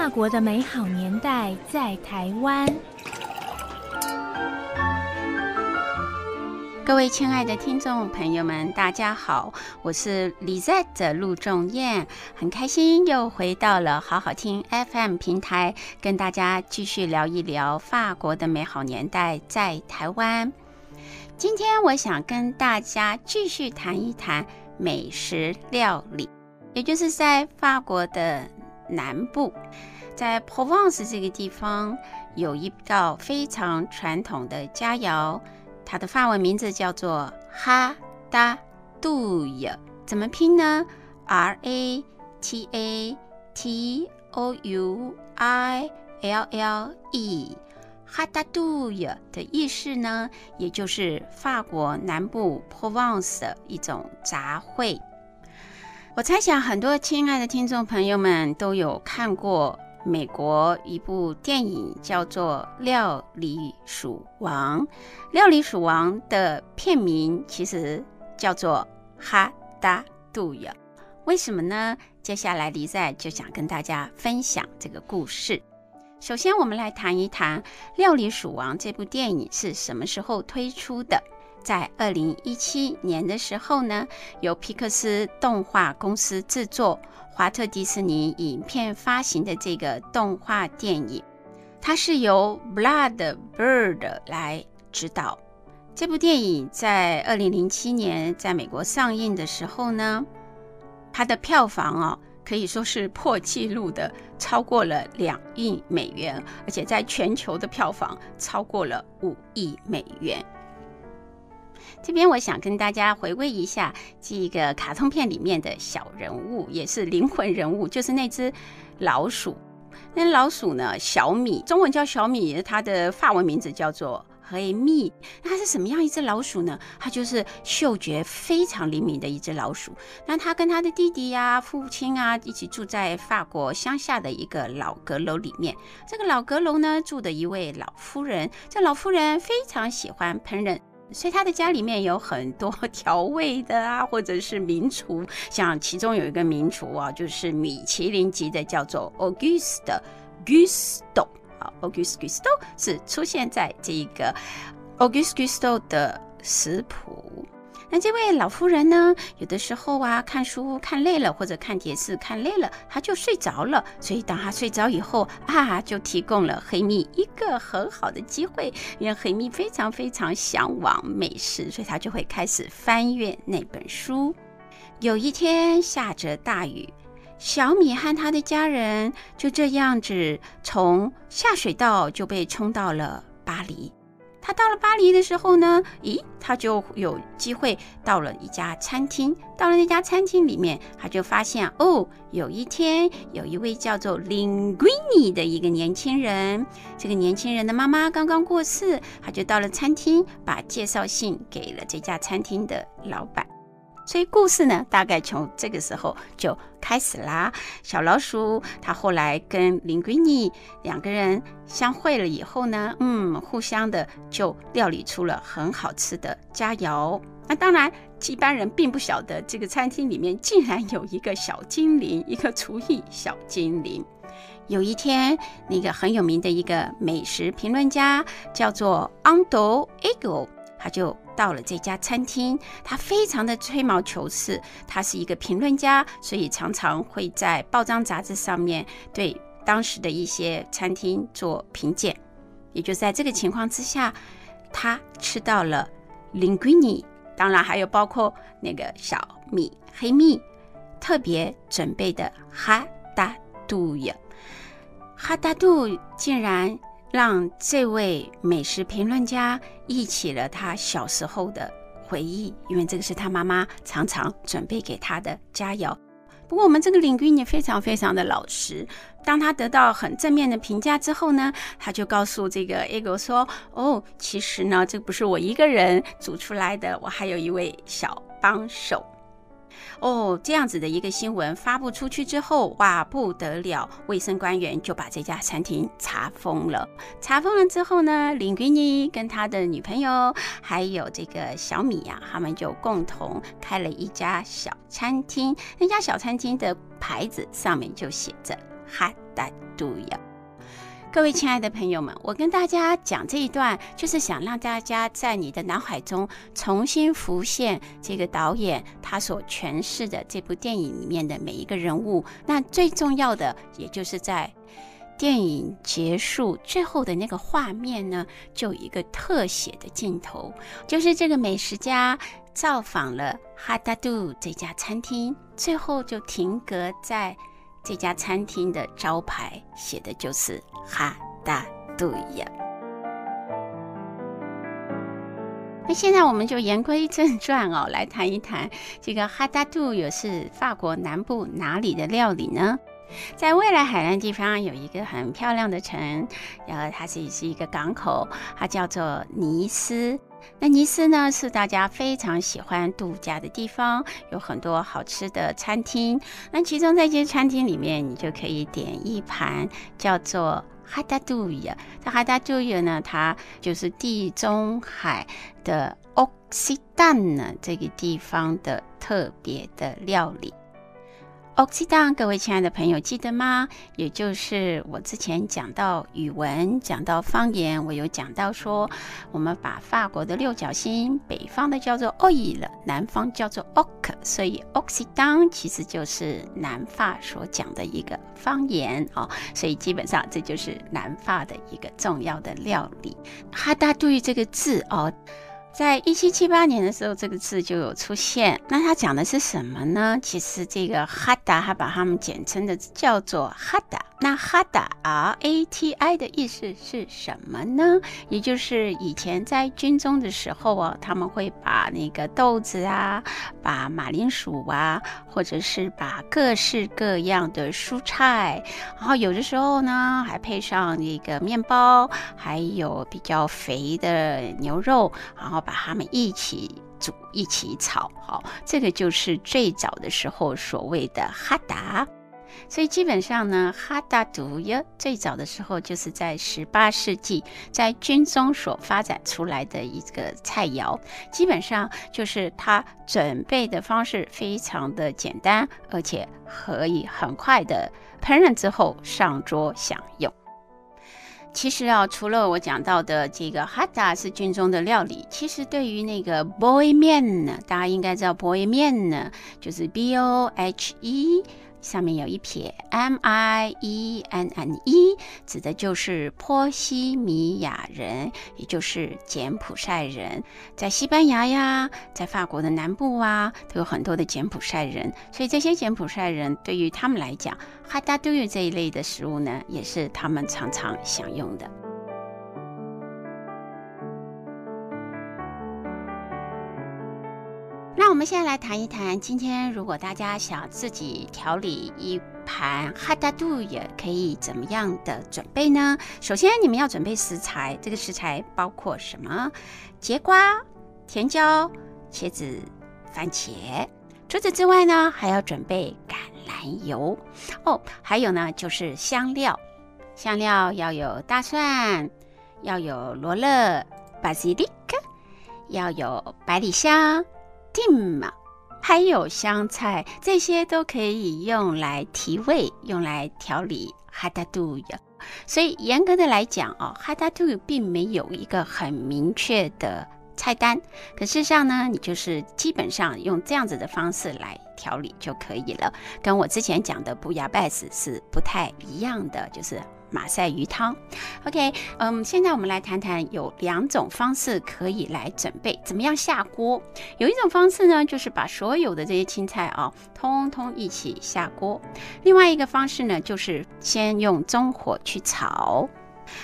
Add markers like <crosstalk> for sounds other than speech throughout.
法国的美好年代在台湾。各位亲爱的听众朋友们，大家好，我是 Lizette 陆仲燕，很开心又回到了好好听 FM 平台，跟大家继续聊一聊法国的美好年代在台湾。今天我想跟大家继续谈一谈美食料理，也就是在法国的南部，在 Provence 这个地方有一道非常传统的佳肴。它的法文名字叫做哈达杜耶，怎么拼呢？R A T A T O U I L L E，哈达杜耶的意思呢，也就是法国南部 Provence 的一种杂烩。我猜想很多亲爱的听众朋友们都有看过。美国一部电影叫做《料理鼠王》，《料理鼠王》的片名其实叫做《哈达杜亚》，为什么呢？接下来李在就想跟大家分享这个故事。首先，我们来谈一谈《料理鼠王》这部电影是什么时候推出的。在二零一七年的时候呢，由皮克斯动画公司制作。华特迪士尼影片发行的这个动画电影，它是由 Brad Bird 来指导。这部电影在二零零七年在美国上映的时候呢，它的票房哦可以说是破纪录的，超过了两亿美元，而且在全球的票房超过了五亿美元。这边我想跟大家回味一下这个卡通片里面的小人物，也是灵魂人物，就是那只老鼠。那老鼠呢，小米，中文叫小米，它的法文名字叫做黑蜜。那它是什么样一只老鼠呢？它就是嗅觉非常灵敏的一只老鼠。那它跟它的弟弟呀、父亲啊一起住在法国乡下的一个老阁楼里面。这个老阁楼呢，住的一位老夫人。这老夫人非常喜欢烹饪。所以他的家里面有很多 <laughs> 调味的啊，或者是名厨，像其中有一个名厨啊，就是米其林级的，叫做 Auguste Gusto 啊，Auguste Gusto 是出现在这个 Auguste Gusto 的食谱。那这位老夫人呢，有的时候啊，看书看累了，或者看电视看累了，她就睡着了。所以当她睡着以后啊，就提供了黑蜜一个很好的机会，因为黑蜜非常非常向往美食，所以她就会开始翻阅那本书。有一天下着大雨，小米和他的家人就这样子从下水道就被冲到了巴黎。他到了巴黎的时候呢，咦，他就有机会到了一家餐厅。到了那家餐厅里面，他就发现哦，有一天有一位叫做 Linguini 的一个年轻人。这个年轻人的妈妈刚刚过世，他就到了餐厅，把介绍信给了这家餐厅的老板。所以故事呢，大概从这个时候就开始啦。小老鼠它后来跟林闺女两个人相会了以后呢，嗯，互相的就料理出了很好吃的佳肴。那当然，一般人并不晓得这个餐厅里面竟然有一个小精灵，一个厨艺小精灵。有一天，那个很有名的一个美食评论家叫做安德埃格，他就。到了这家餐厅，他非常的吹毛求疵。他是一个评论家，所以常常会在报章杂志上面对当时的一些餐厅做评鉴。也就在这个情况之下，他吃到了 linguine，当然还有包括那个小米黑蜜特别准备的哈达杜呀，哈达杜竟然。让这位美食评论家忆起了他小时候的回忆，因为这个是他妈妈常常准备给他的佳肴。不过，我们这个领军也非常非常的老实。当他得到很正面的评价之后呢，他就告诉这个 Ego 说：“哦，其实呢，这不是我一个人煮出来的，我还有一位小帮手。”哦，这样子的一个新闻发布出去之后，哇，不得了！卫生官员就把这家餐厅查封了。查封了之后呢，林圭尼跟他的女朋友还有这个小米呀、啊，他们就共同开了一家小餐厅。那家小餐厅的牌子上面就写着哈达杜呀。各位亲爱的朋友们，我跟大家讲这一段，就是想让大家在你的脑海中重新浮现这个导演他所诠释的这部电影里面的每一个人物。那最重要的，也就是在电影结束最后的那个画面呢，就有一个特写的镜头，就是这个美食家造访了哈达杜这家餐厅，最后就停格在。这家餐厅的招牌写的就是哈达杜呀。那现在我们就言归正传哦，来谈一谈这个哈达杜又是法国南部哪里的料理呢？在未来海岸地方有一个很漂亮的城，然后它是是一个港口，它叫做尼斯。那尼斯呢，是大家非常喜欢度假的地方，有很多好吃的餐厅。那其中在这些餐厅里面，你就可以点一盘叫做哈达杜呀。这哈达杜呀呢，它就是地中海的奥西丹呢这个地方的特别的料理。奥西当，各位亲爱的朋友，记得吗？也就是我之前讲到语文，讲到方言，我有讲到说，我们把法国的六角星，北方的叫做 Oil，南方叫做 Oc，所以奥西当其实就是南法所讲的一个方言哦，所以基本上这就是南法的一个重要的料理。哈达杜这个字哦。在一七七八年的时候，这个字就有出现。那它讲的是什么呢？其实这个哈达，它把它们简称的叫做哈达。那哈达 R A T I 的意思是什么呢？也就是以前在军中的时候啊，他们会把那个豆子啊，把马铃薯啊，或者是把各式各样的蔬菜，然后有的时候呢，还配上那个面包，还有比较肥的牛肉，然后。把它们一起煮，一起炒，好，这个就是最早的时候所谓的哈达。所以基本上呢，哈达杜呀，最早的时候就是在十八世纪在军中所发展出来的一个菜肴。基本上就是它准备的方式非常的简单，而且可以很快的烹饪之后上桌享用。其实啊，除了我讲到的这个哈达是军中的料理，其实对于那个 boy 面呢，大家应该知道 boy 面呢，就是 B O H E。上面有一撇，M I E N N E，指的就是波西米亚人，也就是柬埔寨人。在西班牙呀，在法国的南部啊，都有很多的柬埔寨人。所以这些柬埔寨人对于他们来讲，哈达杜这一类的食物呢，也是他们常常享用的。们现在来谈一谈，今天如果大家想自己调理一盘哈达杜，也可以怎么样的准备呢？首先，你们要准备食材，这个食材包括什么？节瓜、甜椒、茄子、番茄。除此之外呢，还要准备橄榄油哦，还有呢就是香料，香料要有大蒜，要有罗勒 （basilic），要有百里香。定嘛，还有香菜，这些都可以用来提味，用来调理哈达杜呀。所以严格的来讲哦，哈达杜并没有一个很明确的菜单。可事实上呢，你就是基本上用这样子的方式来调理就可以了。跟我之前讲的布亚拜斯是不太一样的，就是。马赛鱼汤，OK，嗯，现在我们来谈谈有两种方式可以来准备，怎么样下锅？有一种方式呢，就是把所有的这些青菜啊，通通一起下锅；另外一个方式呢，就是先用中火去炒。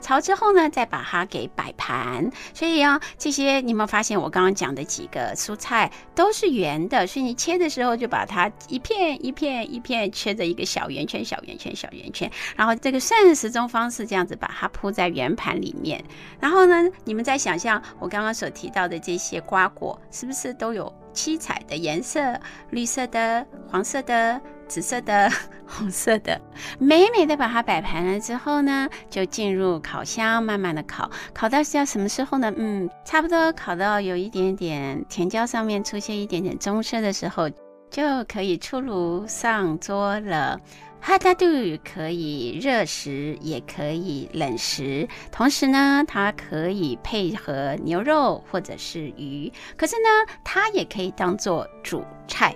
炒之后呢，再把它给摆盘。所以啊，这些你有没有发现，我刚刚讲的几个蔬菜都是圆的，所以你切的时候就把它一片一片一片切着一个小圆圈、小圆圈、小圆圈，然后这个膳食中方式这样子把它铺在圆盘里面。然后呢，你们再想象我刚刚所提到的这些瓜果，是不是都有七彩的颜色？绿色的、黄色的。紫色的、<laughs> 红色的，美美的把它摆盘了之后呢，就进入烤箱，慢慢的烤，烤到是要什么时候呢？嗯，差不多烤到有一点点甜椒上面出现一点点棕色的时候，就可以出炉上桌了。哈达杜可以热食，也可以冷食。同时呢，它可以配合牛肉或者是鱼。可是呢，它也可以当做主菜，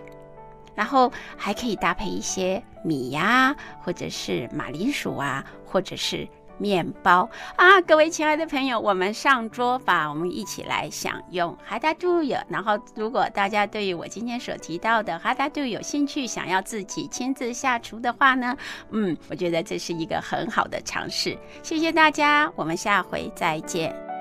然后还可以搭配一些米呀，或者是马铃薯啊，或者是。面包啊，各位亲爱的朋友，我们上桌吧，我们一起来享用哈达杜。然后，如果大家对于我今天所提到的哈达杜有兴趣，想要自己亲自下厨的话呢，嗯，我觉得这是一个很好的尝试。谢谢大家，我们下回再见。